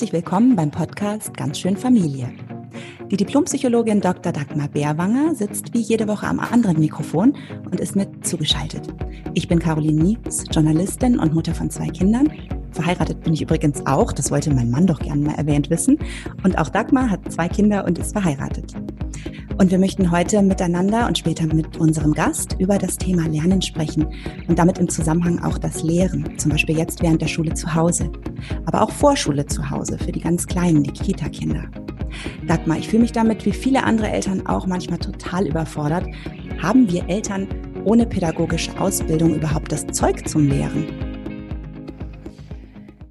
Herzlich willkommen beim Podcast Ganz schön Familie. Die Diplompsychologin Dr. Dagmar Bärwanger sitzt wie jede Woche am anderen Mikrofon und ist mit zugeschaltet. Ich bin Caroline Nieks, Journalistin und Mutter von zwei Kindern. Verheiratet bin ich übrigens auch, das wollte mein Mann doch gerne mal erwähnt wissen. Und auch Dagmar hat zwei Kinder und ist verheiratet. Und wir möchten heute miteinander und später mit unserem Gast über das Thema Lernen sprechen und damit im Zusammenhang auch das Lehren, zum Beispiel jetzt während der Schule zu Hause, aber auch Vorschule zu Hause für die ganz Kleinen, die Kita-Kinder. Dagmar, ich fühle mich damit wie viele andere Eltern auch manchmal total überfordert. Haben wir Eltern ohne pädagogische Ausbildung überhaupt das Zeug zum Lehren?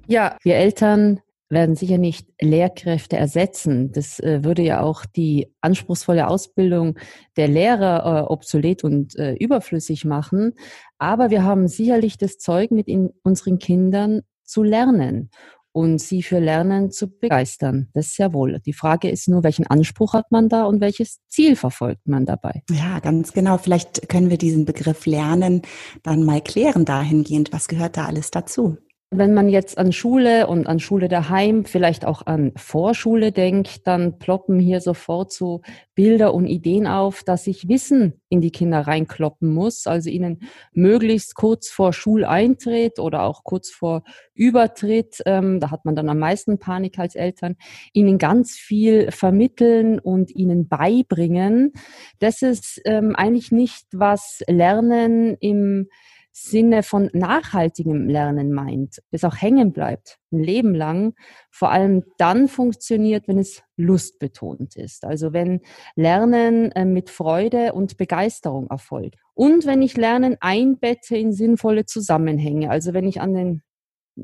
Ja, wir Eltern werden sicher nicht Lehrkräfte ersetzen. Das äh, würde ja auch die anspruchsvolle Ausbildung der Lehrer äh, obsolet und äh, überflüssig machen. Aber wir haben sicherlich das Zeug, mit unseren Kindern zu lernen und sie für Lernen zu begeistern. Das ist ja wohl. Die Frage ist nur, welchen Anspruch hat man da und welches Ziel verfolgt man dabei? Ja, ganz genau. Vielleicht können wir diesen Begriff Lernen dann mal klären dahingehend. Was gehört da alles dazu? Wenn man jetzt an Schule und an Schule daheim, vielleicht auch an Vorschule denkt, dann ploppen hier sofort so Bilder und Ideen auf, dass ich Wissen in die Kinder reinkloppen muss, also ihnen möglichst kurz vor Schuleintritt oder auch kurz vor Übertritt, ähm, da hat man dann am meisten Panik als Eltern, ihnen ganz viel vermitteln und ihnen beibringen. Das ist ähm, eigentlich nicht, was Lernen im Sinne von nachhaltigem Lernen meint, das auch hängen bleibt, ein Leben lang, vor allem dann funktioniert, wenn es lustbetont ist. Also wenn Lernen äh, mit Freude und Begeisterung erfolgt. Und wenn ich Lernen einbette in sinnvolle Zusammenhänge. Also wenn ich an den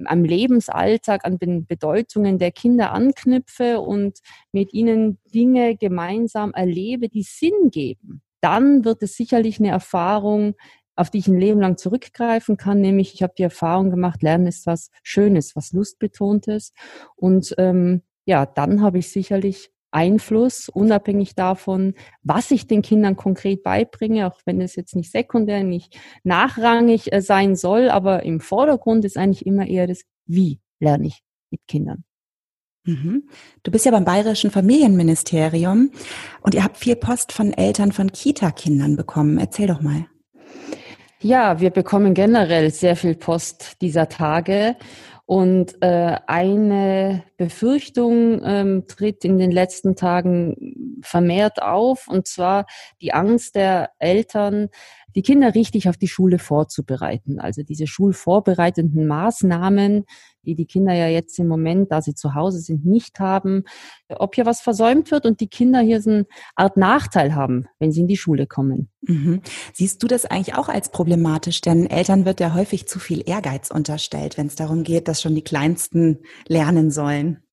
am Lebensalltag, an den Bedeutungen der Kinder anknüpfe und mit ihnen Dinge gemeinsam erlebe, die Sinn geben, dann wird es sicherlich eine Erfahrung auf die ich ein Leben lang zurückgreifen kann, nämlich ich habe die Erfahrung gemacht, Lernen ist was Schönes, was Lustbetontes. Und ähm, ja, dann habe ich sicherlich Einfluss, unabhängig davon, was ich den Kindern konkret beibringe, auch wenn es jetzt nicht sekundär, nicht nachrangig äh, sein soll, aber im Vordergrund ist eigentlich immer eher das, wie lerne ich mit Kindern. Mhm. Du bist ja beim Bayerischen Familienministerium und ihr habt viel Post von Eltern von Kita-Kindern bekommen. Erzähl doch mal. Ja, wir bekommen generell sehr viel Post dieser Tage. Und äh, eine Befürchtung ähm, tritt in den letzten Tagen vermehrt auf, und zwar die Angst der Eltern, die Kinder richtig auf die Schule vorzubereiten. Also diese schulvorbereitenden Maßnahmen, die die Kinder ja jetzt im Moment, da sie zu Hause sind, nicht haben. Ob hier was versäumt wird und die Kinder hier so eine Art Nachteil haben, wenn sie in die Schule kommen. Mhm. Siehst du das eigentlich auch als problematisch? Denn Eltern wird ja häufig zu viel Ehrgeiz unterstellt, wenn es darum geht, dass schon die Kleinsten lernen sollen.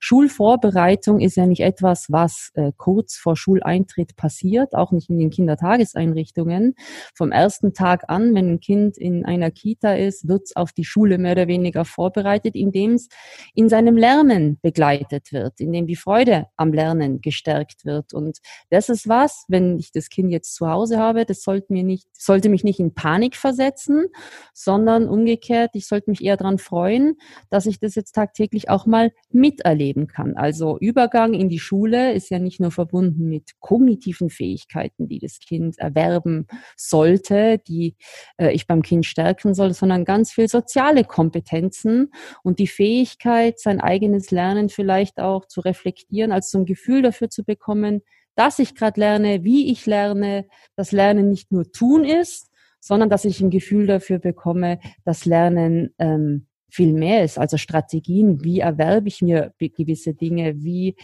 Schulvorbereitung ist ja nicht etwas, was äh, kurz vor Schuleintritt passiert, auch nicht in den Kindertageseinrichtungen. Vom ersten Tag an, wenn ein Kind in einer Kita ist, wird es auf die Schule mehr oder weniger vorbereitet, indem es in seinem Lernen begleitet wird, indem die Freude am Lernen gestärkt wird. Und das ist was, wenn ich das Kind jetzt zu Hause habe, das sollte mir nicht, sollte mich nicht in Panik versetzen, sondern umgekehrt, ich sollte mich eher daran freuen, dass ich das jetzt tagtäglich auch mal mit miterleben kann. Also Übergang in die Schule ist ja nicht nur verbunden mit kognitiven Fähigkeiten, die das Kind erwerben sollte, die äh, ich beim Kind stärken soll, sondern ganz viel soziale Kompetenzen und die Fähigkeit, sein eigenes Lernen vielleicht auch zu reflektieren, also so ein Gefühl dafür zu bekommen, dass ich gerade lerne, wie ich lerne, dass Lernen nicht nur tun ist, sondern dass ich ein Gefühl dafür bekomme, dass Lernen ähm, viel mehr ist. Also Strategien, wie erwerbe ich mir gewisse Dinge, wie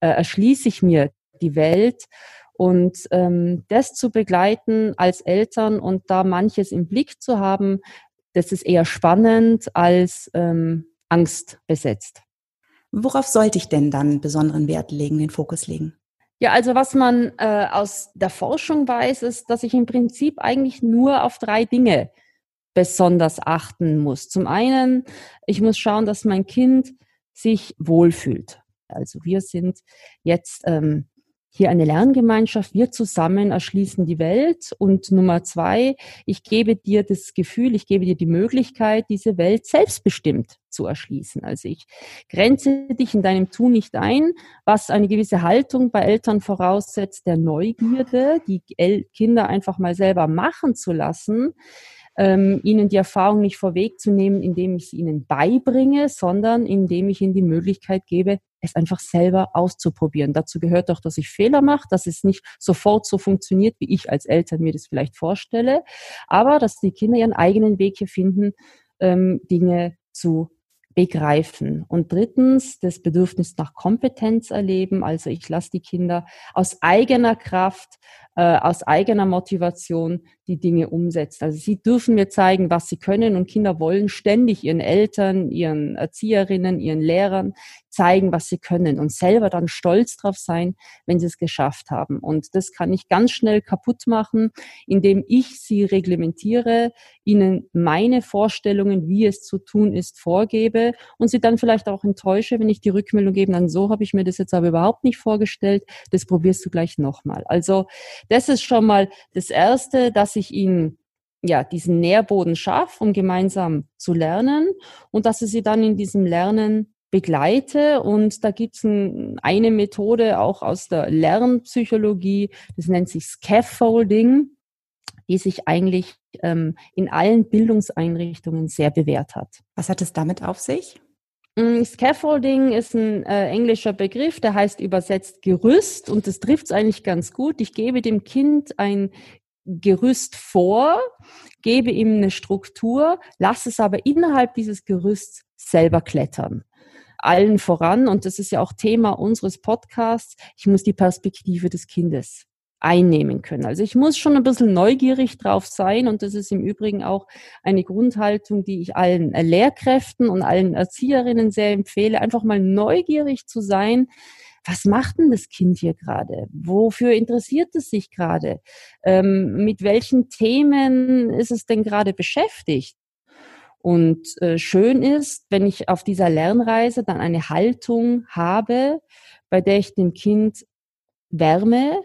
äh, erschließe ich mir die Welt und ähm, das zu begleiten als Eltern und da manches im Blick zu haben, das ist eher spannend als ähm, Angst besetzt. Worauf sollte ich denn dann besonderen Wert legen, den Fokus legen? Ja, also was man äh, aus der Forschung weiß, ist, dass ich im Prinzip eigentlich nur auf drei Dinge besonders achten muss. Zum einen, ich muss schauen, dass mein Kind sich wohlfühlt. Also wir sind jetzt ähm, hier eine Lerngemeinschaft, wir zusammen erschließen die Welt. Und Nummer zwei, ich gebe dir das Gefühl, ich gebe dir die Möglichkeit, diese Welt selbstbestimmt zu erschließen. Also ich grenze dich in deinem Tun nicht ein, was eine gewisse Haltung bei Eltern voraussetzt, der Neugierde, die Kinder einfach mal selber machen zu lassen ähm, ihnen die Erfahrung nicht vorwegzunehmen, indem ich sie ihnen beibringe, sondern indem ich ihnen die Möglichkeit gebe, es einfach selber auszuprobieren. Dazu gehört auch, dass ich Fehler mache, dass es nicht sofort so funktioniert, wie ich als Eltern mir das vielleicht vorstelle, aber dass die Kinder ihren eigenen Weg hier finden, ähm, Dinge zu begreifen. Und drittens, das Bedürfnis nach Kompetenz erleben. Also ich lasse die Kinder aus eigener Kraft äh, aus eigener Motivation die Dinge umsetzt. Also sie dürfen mir zeigen, was sie können und Kinder wollen ständig ihren Eltern, ihren Erzieherinnen, ihren Lehrern zeigen, was sie können und selber dann stolz drauf sein, wenn sie es geschafft haben. Und das kann ich ganz schnell kaputt machen, indem ich sie reglementiere, ihnen meine Vorstellungen, wie es zu tun ist, vorgebe und sie dann vielleicht auch enttäusche, wenn ich die Rückmeldung gebe, dann so habe ich mir das jetzt aber überhaupt nicht vorgestellt, das probierst du gleich nochmal. Also das ist schon mal das Erste, dass ich ihnen ja, diesen Nährboden schaffe, um gemeinsam zu lernen und dass ich sie dann in diesem Lernen begleite. Und da gibt es ein, eine Methode auch aus der Lernpsychologie, das nennt sich Scaffolding, die sich eigentlich ähm, in allen Bildungseinrichtungen sehr bewährt hat. Was hat es damit auf sich? Mm, Scaffolding ist ein äh, englischer Begriff, der heißt übersetzt Gerüst und das trifft es eigentlich ganz gut. Ich gebe dem Kind ein Gerüst vor, gebe ihm eine Struktur, lasse es aber innerhalb dieses Gerüsts selber klettern. Allen voran, und das ist ja auch Thema unseres Podcasts, ich muss die Perspektive des Kindes einnehmen können. Also ich muss schon ein bisschen neugierig drauf sein und das ist im Übrigen auch eine Grundhaltung, die ich allen Lehrkräften und allen Erzieherinnen sehr empfehle, einfach mal neugierig zu sein. Was macht denn das Kind hier gerade? Wofür interessiert es sich gerade? Ähm, mit welchen Themen ist es denn gerade beschäftigt? Und äh, schön ist, wenn ich auf dieser Lernreise dann eine Haltung habe, bei der ich dem Kind Wärme,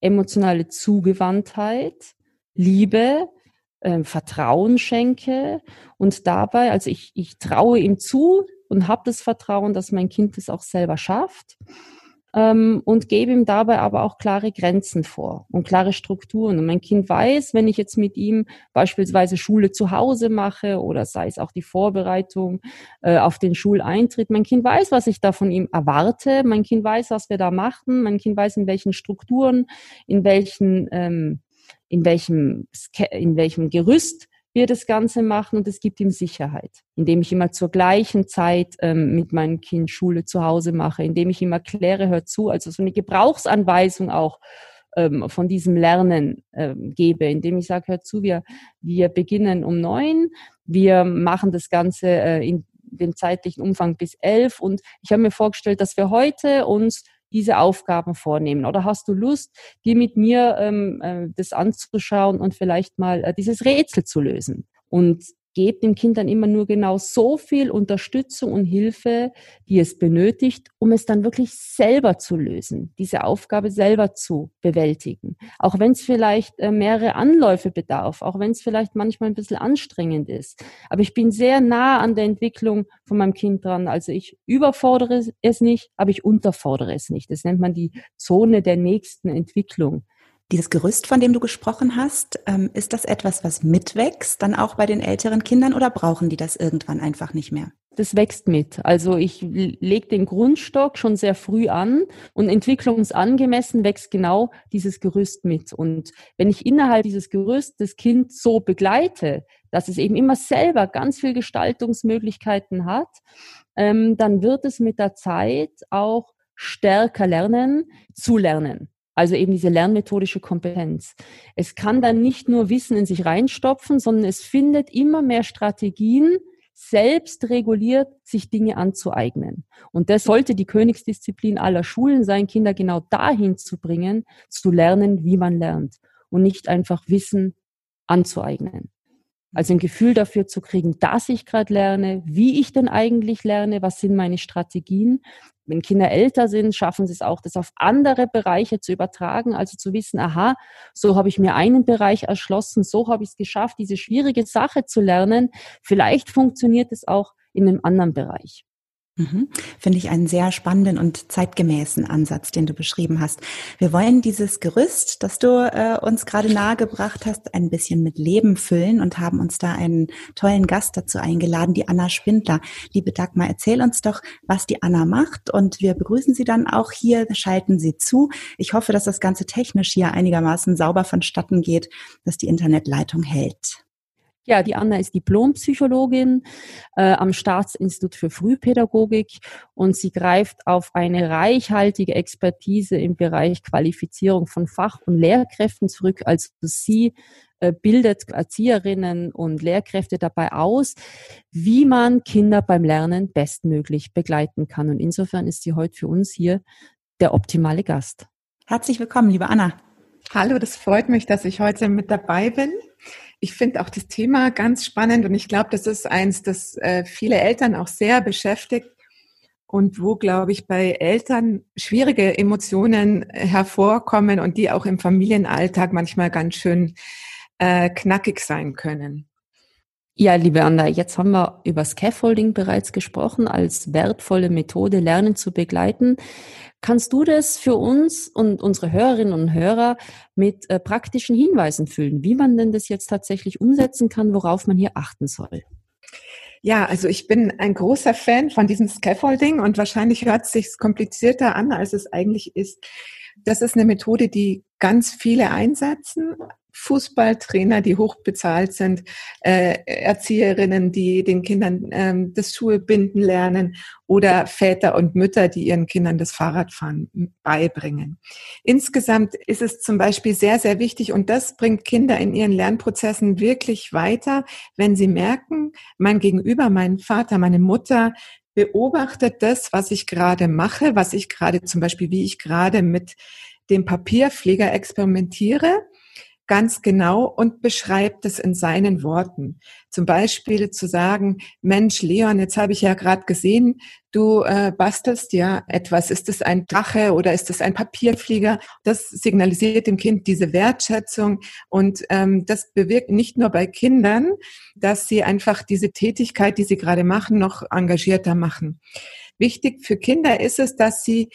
emotionale Zugewandtheit, Liebe, äh, Vertrauen schenke und dabei, also ich, ich traue ihm zu und habe das Vertrauen, dass mein Kind es auch selber schafft ähm, und gebe ihm dabei aber auch klare Grenzen vor und klare Strukturen. Und mein Kind weiß, wenn ich jetzt mit ihm beispielsweise Schule zu Hause mache oder sei es auch die Vorbereitung äh, auf den Schuleintritt, mein Kind weiß, was ich da von ihm erwarte, mein Kind weiß, was wir da machen, mein Kind weiß, in welchen Strukturen, in welchen ähm, in welchem, in welchem Gerüst wir das Ganze machen und es gibt ihm Sicherheit, indem ich immer zur gleichen Zeit ähm, mit meinem Kind Schule zu Hause mache, indem ich ihm erkläre, hör zu, also so eine Gebrauchsanweisung auch ähm, von diesem Lernen ähm, gebe, indem ich sage, hör zu, wir, wir beginnen um neun, wir machen das Ganze äh, in dem zeitlichen Umfang bis elf und ich habe mir vorgestellt, dass wir heute uns diese Aufgaben vornehmen? Oder hast du Lust, dir mit mir ähm, äh, das anzuschauen und vielleicht mal äh, dieses Rätsel zu lösen? Und gebt Kind dann immer nur genau so viel Unterstützung und Hilfe, die es benötigt, um es dann wirklich selber zu lösen, diese Aufgabe selber zu bewältigen. Auch wenn es vielleicht äh, mehrere Anläufe bedarf, auch wenn es vielleicht manchmal ein bisschen anstrengend ist. Aber ich bin sehr nah an der Entwicklung von meinem Kind dran. Also ich überfordere es nicht, aber ich unterfordere es nicht. Das nennt man die Zone der nächsten Entwicklung. Dieses Gerüst, von dem du gesprochen hast, ähm, ist das etwas, was mitwächst, dann auch bei den älteren Kindern oder brauchen die das irgendwann einfach nicht mehr? Das wächst mit. Also ich lege den Grundstock schon sehr früh an und entwicklungsangemessen wächst genau dieses Gerüst mit. Und wenn ich innerhalb dieses Gerüst das Kind so begleite, dass es eben immer selber ganz viel Gestaltungsmöglichkeiten hat, ähm, dann wird es mit der Zeit auch stärker lernen, zu lernen. Also eben diese lernmethodische Kompetenz. Es kann dann nicht nur Wissen in sich reinstopfen, sondern es findet immer mehr Strategien, selbst reguliert sich Dinge anzueignen. Und das sollte die Königsdisziplin aller Schulen sein, Kinder genau dahin zu bringen, zu lernen, wie man lernt und nicht einfach Wissen anzueignen. Also ein Gefühl dafür zu kriegen, dass ich gerade lerne, wie ich denn eigentlich lerne, was sind meine Strategien. Wenn Kinder älter sind, schaffen sie es auch, das auf andere Bereiche zu übertragen, also zu wissen, aha, so habe ich mir einen Bereich erschlossen, so habe ich es geschafft, diese schwierige Sache zu lernen. Vielleicht funktioniert es auch in einem anderen Bereich. Mhm. Finde ich einen sehr spannenden und zeitgemäßen Ansatz, den du beschrieben hast. Wir wollen dieses Gerüst, das du äh, uns gerade nahegebracht hast, ein bisschen mit Leben füllen und haben uns da einen tollen Gast dazu eingeladen, die Anna Spindler. Liebe Dagmar, erzähl uns doch, was die Anna macht und wir begrüßen sie dann auch hier, schalten sie zu. Ich hoffe, dass das Ganze technisch hier einigermaßen sauber vonstatten geht, dass die Internetleitung hält. Ja, die Anna ist Diplompsychologin äh, am Staatsinstitut für Frühpädagogik und sie greift auf eine reichhaltige Expertise im Bereich Qualifizierung von Fach- und Lehrkräften zurück. Also sie äh, bildet Erzieherinnen und Lehrkräfte dabei aus, wie man Kinder beim Lernen bestmöglich begleiten kann. Und insofern ist sie heute für uns hier der optimale Gast. Herzlich willkommen, liebe Anna. Hallo, das freut mich, dass ich heute mit dabei bin. Ich finde auch das Thema ganz spannend und ich glaube, das ist eins, das äh, viele Eltern auch sehr beschäftigt und wo, glaube ich, bei Eltern schwierige Emotionen hervorkommen und die auch im Familienalltag manchmal ganz schön äh, knackig sein können. Ja, liebe Anna, jetzt haben wir über Scaffolding bereits gesprochen, als wertvolle Methode, Lernen zu begleiten. Kannst du das für uns und unsere Hörerinnen und Hörer mit äh, praktischen Hinweisen füllen, wie man denn das jetzt tatsächlich umsetzen kann, worauf man hier achten soll? Ja, also ich bin ein großer Fan von diesem Scaffolding und wahrscheinlich hört es sich komplizierter an, als es eigentlich ist. Das ist eine Methode, die ganz viele einsetzen, Fußballtrainer, die hochbezahlt sind, äh, Erzieherinnen, die den Kindern ähm, das Schuhe binden lernen oder Väter und Mütter, die ihren Kindern das Fahrradfahren beibringen. Insgesamt ist es zum Beispiel sehr, sehr wichtig und das bringt Kinder in ihren Lernprozessen wirklich weiter, wenn sie merken, mein Gegenüber, mein Vater, meine Mutter, beobachtet das, was ich gerade mache, was ich gerade zum Beispiel, wie ich gerade mit dem Papierpfleger experimentiere ganz genau und beschreibt es in seinen Worten. Zum Beispiel zu sagen, Mensch, Leon, jetzt habe ich ja gerade gesehen, du äh, bastelst ja etwas. Ist es ein Drache oder ist es ein Papierflieger? Das signalisiert dem Kind diese Wertschätzung und ähm, das bewirkt nicht nur bei Kindern, dass sie einfach diese Tätigkeit, die sie gerade machen, noch engagierter machen. Wichtig für Kinder ist es, dass sie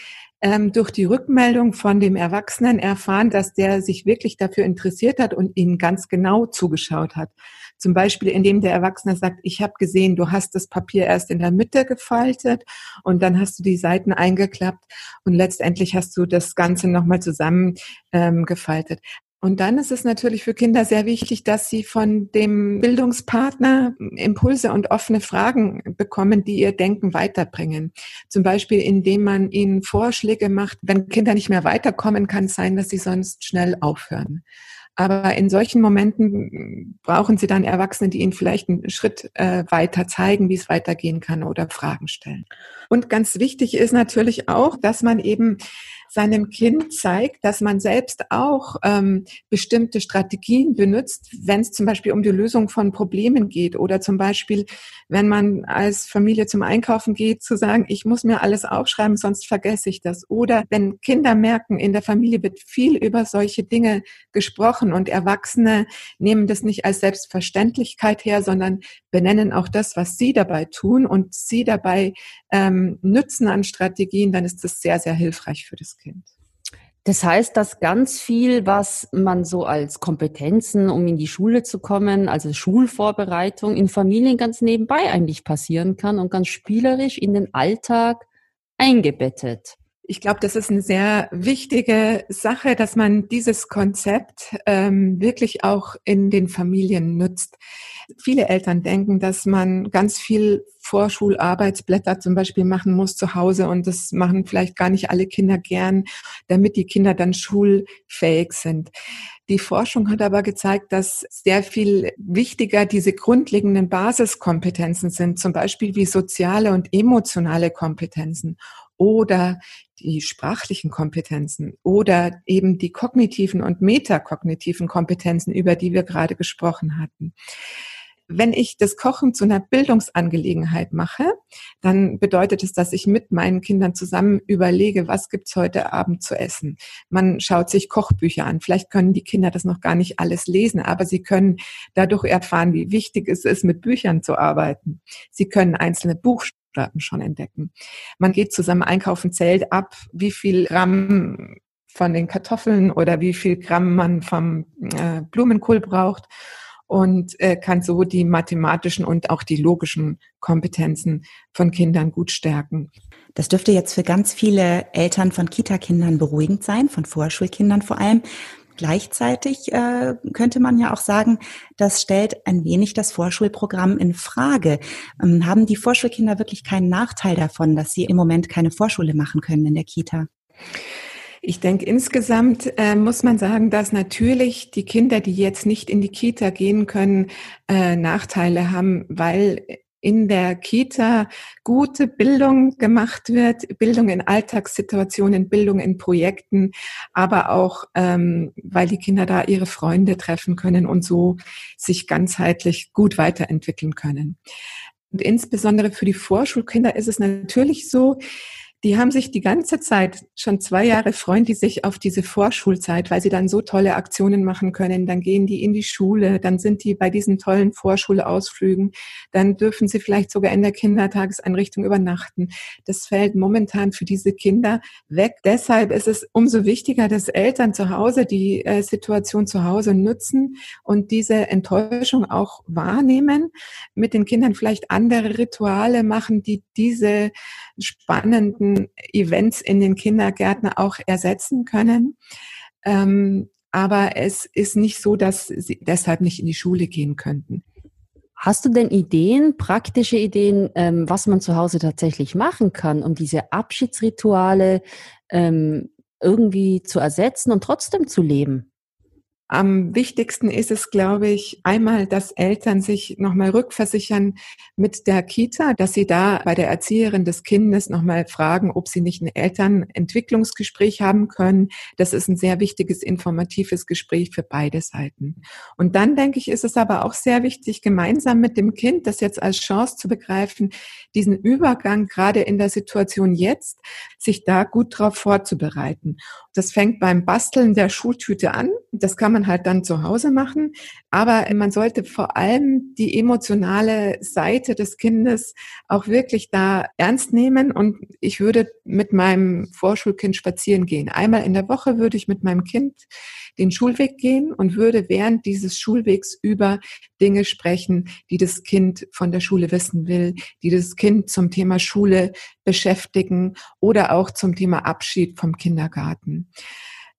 ähm, durch die Rückmeldung von dem Erwachsenen erfahren, dass der sich wirklich dafür interessiert hat und ihnen ganz genau zugeschaut hat. Zum Beispiel, indem der Erwachsene sagt, ich habe gesehen, du hast das Papier erst in der Mitte gefaltet und dann hast du die Seiten eingeklappt und letztendlich hast du das Ganze nochmal zusammengefaltet. Ähm, und dann ist es natürlich für Kinder sehr wichtig, dass sie von dem Bildungspartner Impulse und offene Fragen bekommen, die ihr Denken weiterbringen. Zum Beispiel, indem man ihnen Vorschläge macht. Wenn Kinder nicht mehr weiterkommen, kann es sein, dass sie sonst schnell aufhören. Aber in solchen Momenten brauchen sie dann Erwachsene, die ihnen vielleicht einen Schritt äh, weiter zeigen, wie es weitergehen kann oder Fragen stellen. Und ganz wichtig ist natürlich auch, dass man eben seinem Kind zeigt, dass man selbst auch ähm, bestimmte Strategien benutzt, wenn es zum Beispiel um die Lösung von Problemen geht oder zum Beispiel, wenn man als Familie zum Einkaufen geht, zu sagen, ich muss mir alles aufschreiben, sonst vergesse ich das. Oder wenn Kinder merken, in der Familie wird viel über solche Dinge gesprochen und Erwachsene nehmen das nicht als Selbstverständlichkeit her, sondern benennen auch das, was sie dabei tun und sie dabei ähm, nützen an Strategien, dann ist das sehr, sehr hilfreich für das Kind. Das heißt, dass ganz viel, was man so als Kompetenzen, um in die Schule zu kommen, also Schulvorbereitung in Familien ganz nebenbei eigentlich passieren kann und ganz spielerisch in den Alltag eingebettet. Ich glaube, das ist eine sehr wichtige Sache, dass man dieses Konzept ähm, wirklich auch in den Familien nutzt. Viele Eltern denken, dass man ganz viel Vorschularbeitsblätter zum Beispiel machen muss zu Hause und das machen vielleicht gar nicht alle Kinder gern, damit die Kinder dann schulfähig sind. Die Forschung hat aber gezeigt, dass sehr viel wichtiger diese grundlegenden Basiskompetenzen sind, zum Beispiel wie soziale und emotionale Kompetenzen oder die sprachlichen Kompetenzen oder eben die kognitiven und metakognitiven Kompetenzen, über die wir gerade gesprochen hatten. Wenn ich das Kochen zu einer Bildungsangelegenheit mache, dann bedeutet es, dass ich mit meinen Kindern zusammen überlege, was gibt's heute Abend zu essen. Man schaut sich Kochbücher an. Vielleicht können die Kinder das noch gar nicht alles lesen, aber sie können dadurch erfahren, wie wichtig es ist, mit Büchern zu arbeiten. Sie können einzelne Buchstaben schon entdecken. Man geht zusammen einkaufen, zählt ab, wie viel Gramm von den Kartoffeln oder wie viel Gramm man vom äh, Blumenkohl braucht und äh, kann so die mathematischen und auch die logischen Kompetenzen von Kindern gut stärken. Das dürfte jetzt für ganz viele Eltern von Kita-Kindern beruhigend sein, von Vorschulkindern vor allem. Gleichzeitig äh, könnte man ja auch sagen, das stellt ein wenig das Vorschulprogramm in Frage. Ähm, haben die Vorschulkinder wirklich keinen Nachteil davon, dass sie im Moment keine Vorschule machen können in der Kita? Ich denke, insgesamt äh, muss man sagen, dass natürlich die Kinder, die jetzt nicht in die Kita gehen können, äh, Nachteile haben, weil in der Kita gute Bildung gemacht wird, Bildung in Alltagssituationen, Bildung in Projekten, aber auch, ähm, weil die Kinder da ihre Freunde treffen können und so sich ganzheitlich gut weiterentwickeln können. Und insbesondere für die Vorschulkinder ist es natürlich so, die haben sich die ganze Zeit, schon zwei Jahre freuen die sich auf diese Vorschulzeit, weil sie dann so tolle Aktionen machen können. Dann gehen die in die Schule, dann sind die bei diesen tollen Vorschulausflügen, dann dürfen sie vielleicht sogar in der Kindertageseinrichtung übernachten. Das fällt momentan für diese Kinder weg. Deshalb ist es umso wichtiger, dass Eltern zu Hause die äh, Situation zu Hause nutzen und diese Enttäuschung auch wahrnehmen, mit den Kindern vielleicht andere Rituale machen, die diese spannenden Events in den Kindergärten auch ersetzen können. Ähm, aber es ist nicht so, dass sie deshalb nicht in die Schule gehen könnten. Hast du denn Ideen, praktische Ideen, ähm, was man zu Hause tatsächlich machen kann, um diese Abschiedsrituale ähm, irgendwie zu ersetzen und trotzdem zu leben? Am wichtigsten ist es, glaube ich, einmal, dass Eltern sich nochmal rückversichern mit der Kita, dass sie da bei der Erzieherin des Kindes nochmal fragen, ob sie nicht ein Elternentwicklungsgespräch haben können. Das ist ein sehr wichtiges, informatives Gespräch für beide Seiten. Und dann, denke ich, ist es aber auch sehr wichtig, gemeinsam mit dem Kind das jetzt als Chance zu begreifen, diesen Übergang gerade in der Situation jetzt, sich da gut drauf vorzubereiten. Das fängt beim Basteln der Schultüte an. Das kann man halt dann zu Hause machen. Aber man sollte vor allem die emotionale Seite des Kindes auch wirklich da ernst nehmen. Und ich würde mit meinem Vorschulkind spazieren gehen. Einmal in der Woche würde ich mit meinem Kind den Schulweg gehen und würde während dieses Schulwegs über Dinge sprechen, die das Kind von der Schule wissen will, die das Kind zum Thema Schule beschäftigen oder auch zum Thema Abschied vom Kindergarten.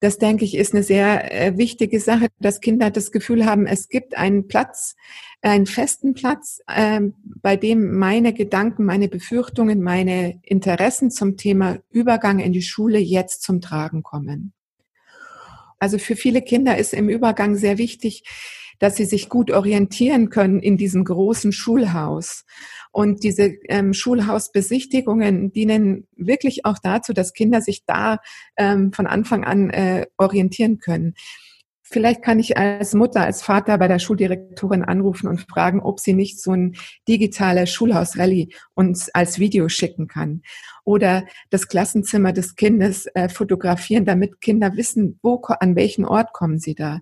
Das denke ich ist eine sehr äh, wichtige Sache, dass Kinder das Gefühl haben, es gibt einen Platz, einen festen Platz, äh, bei dem meine Gedanken, meine Befürchtungen, meine Interessen zum Thema Übergang in die Schule jetzt zum Tragen kommen. Also für viele Kinder ist im Übergang sehr wichtig, dass sie sich gut orientieren können in diesem großen Schulhaus. Und diese ähm, Schulhausbesichtigungen dienen wirklich auch dazu, dass Kinder sich da ähm, von Anfang an äh, orientieren können. Vielleicht kann ich als Mutter, als Vater bei der Schuldirektorin anrufen und fragen, ob sie nicht so ein digitales Schulhausrallye uns als Video schicken kann. Oder das Klassenzimmer des Kindes äh, fotografieren, damit Kinder wissen, wo, an welchen Ort kommen sie da.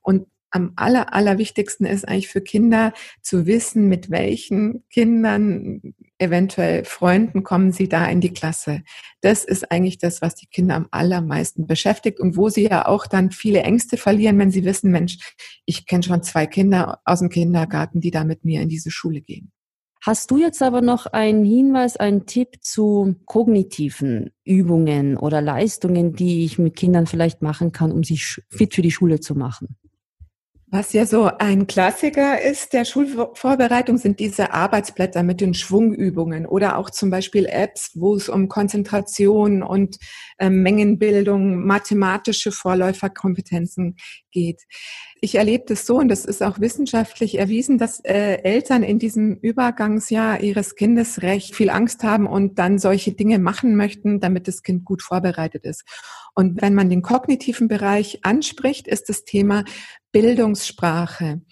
Und am aller, allerwichtigsten ist eigentlich für Kinder zu wissen, mit welchen Kindern, eventuell Freunden kommen sie da in die Klasse. Das ist eigentlich das, was die Kinder am allermeisten beschäftigt und wo sie ja auch dann viele Ängste verlieren, wenn sie wissen, Mensch, ich kenne schon zwei Kinder aus dem Kindergarten, die da mit mir in diese Schule gehen. Hast du jetzt aber noch einen Hinweis, einen Tipp zu kognitiven Übungen oder Leistungen, die ich mit Kindern vielleicht machen kann, um sie fit für die Schule zu machen? Was ja so ein Klassiker ist der Schulvorbereitung, sind diese Arbeitsblätter mit den Schwungübungen oder auch zum Beispiel Apps, wo es um Konzentration und äh, Mengenbildung, mathematische Vorläuferkompetenzen geht. Ich erlebe das so und das ist auch wissenschaftlich erwiesen, dass äh, Eltern in diesem Übergangsjahr ihres Kindes recht viel Angst haben und dann solche Dinge machen möchten, damit das Kind gut vorbereitet ist. Und wenn man den kognitiven Bereich anspricht, ist das Thema Bildungssprache.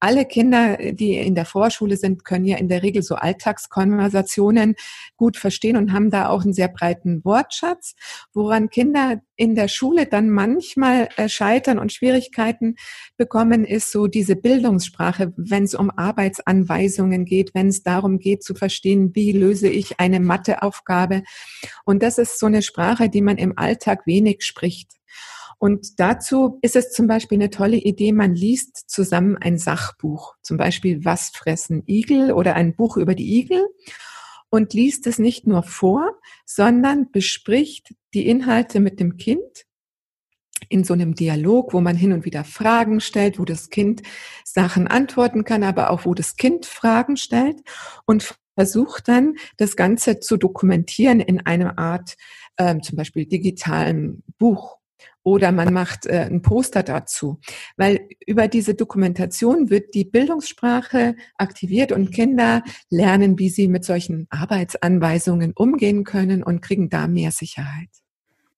alle Kinder, die in der Vorschule sind, können ja in der Regel so Alltagskonversationen gut verstehen und haben da auch einen sehr breiten Wortschatz, woran Kinder in der Schule dann manchmal äh, scheitern und Schwierigkeiten bekommen, ist so diese Bildungssprache, wenn es um Arbeitsanweisungen geht, wenn es darum geht zu verstehen, wie löse ich eine Matheaufgabe. Und das ist so eine Sprache, die man im Alltag wenig spricht. Und dazu ist es zum Beispiel eine tolle Idee, man liest zusammen ein Sachbuch, zum Beispiel Was fressen Igel? Oder ein Buch über die Igel. Und liest es nicht nur vor, sondern bespricht die Inhalte mit dem Kind in so einem Dialog, wo man hin und wieder Fragen stellt, wo das Kind Sachen antworten kann, aber auch wo das Kind Fragen stellt und versucht dann, das Ganze zu dokumentieren in einer Art, äh, zum Beispiel digitalen Buch oder man macht äh, ein Poster dazu. Weil über diese Dokumentation wird die Bildungssprache aktiviert und Kinder lernen, wie sie mit solchen Arbeitsanweisungen umgehen können und kriegen da mehr Sicherheit.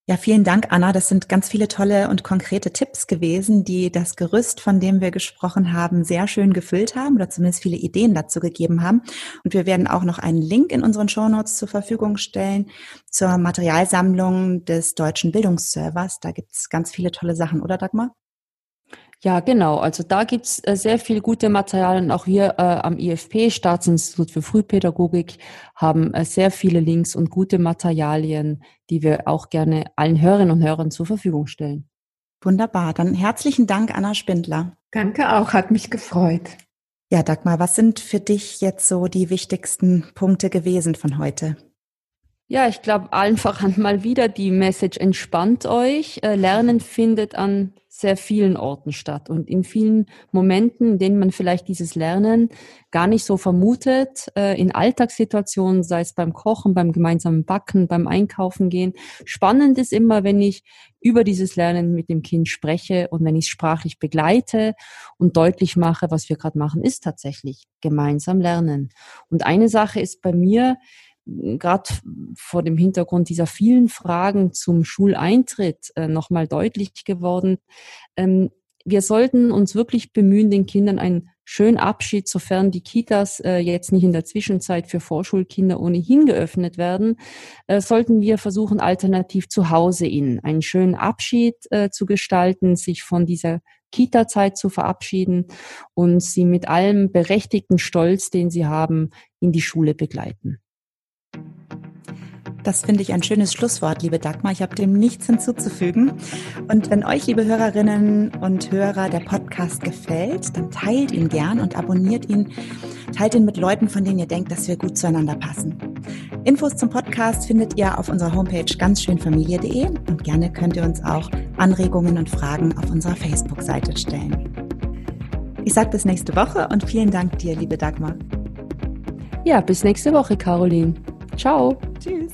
Ja, vielen Dank, Anna. Das sind ganz viele tolle und konkrete Tipps gewesen, die das Gerüst, von dem wir gesprochen haben, sehr schön gefüllt haben oder zumindest viele Ideen dazu gegeben haben. Und wir werden auch noch einen Link in unseren Shownotes zur Verfügung stellen zur Materialsammlung des Deutschen Bildungsservers. Da gibt's ganz viele tolle Sachen, oder Dagmar? Ja, genau. Also da gibt's äh, sehr viel gute Materialien. Auch wir äh, am IFP, Staatsinstitut für Frühpädagogik, haben äh, sehr viele Links und gute Materialien, die wir auch gerne allen Hörerinnen und Hörern zur Verfügung stellen. Wunderbar. Dann herzlichen Dank, Anna Spindler. Danke auch, hat mich gefreut. Ja, Dagmar, was sind für dich jetzt so die wichtigsten Punkte gewesen von heute? Ja, ich glaube einfach mal wieder die Message entspannt euch. Äh, Lernen findet an sehr vielen Orten statt und in vielen Momenten, in denen man vielleicht dieses Lernen gar nicht so vermutet, äh, in Alltagssituationen, sei es beim Kochen, beim gemeinsamen Backen, beim Einkaufen gehen. Spannend ist immer, wenn ich über dieses Lernen mit dem Kind spreche und wenn ich es sprachlich begleite und deutlich mache, was wir gerade machen, ist tatsächlich gemeinsam lernen. Und eine Sache ist bei mir, gerade vor dem Hintergrund dieser vielen Fragen zum Schuleintritt äh, nochmal deutlich geworden. Ähm, wir sollten uns wirklich bemühen, den Kindern einen schönen Abschied, sofern die Kitas äh, jetzt nicht in der Zwischenzeit für Vorschulkinder ohnehin geöffnet werden, äh, sollten wir versuchen, alternativ zu Hause ihnen einen schönen Abschied äh, zu gestalten, sich von dieser Kita-Zeit zu verabschieden und sie mit allem berechtigten Stolz, den sie haben, in die Schule begleiten. Das finde ich ein schönes Schlusswort, liebe Dagmar. Ich habe dem nichts hinzuzufügen. Und wenn euch, liebe Hörerinnen und Hörer, der Podcast gefällt, dann teilt ihn gern und abonniert ihn. Teilt ihn mit Leuten, von denen ihr denkt, dass wir gut zueinander passen. Infos zum Podcast findet ihr auf unserer Homepage ganzschönfamilie.de und gerne könnt ihr uns auch Anregungen und Fragen auf unserer Facebook-Seite stellen. Ich sage bis nächste Woche und vielen Dank dir, liebe Dagmar. Ja, bis nächste Woche, Caroline. Ciao. Tschüss.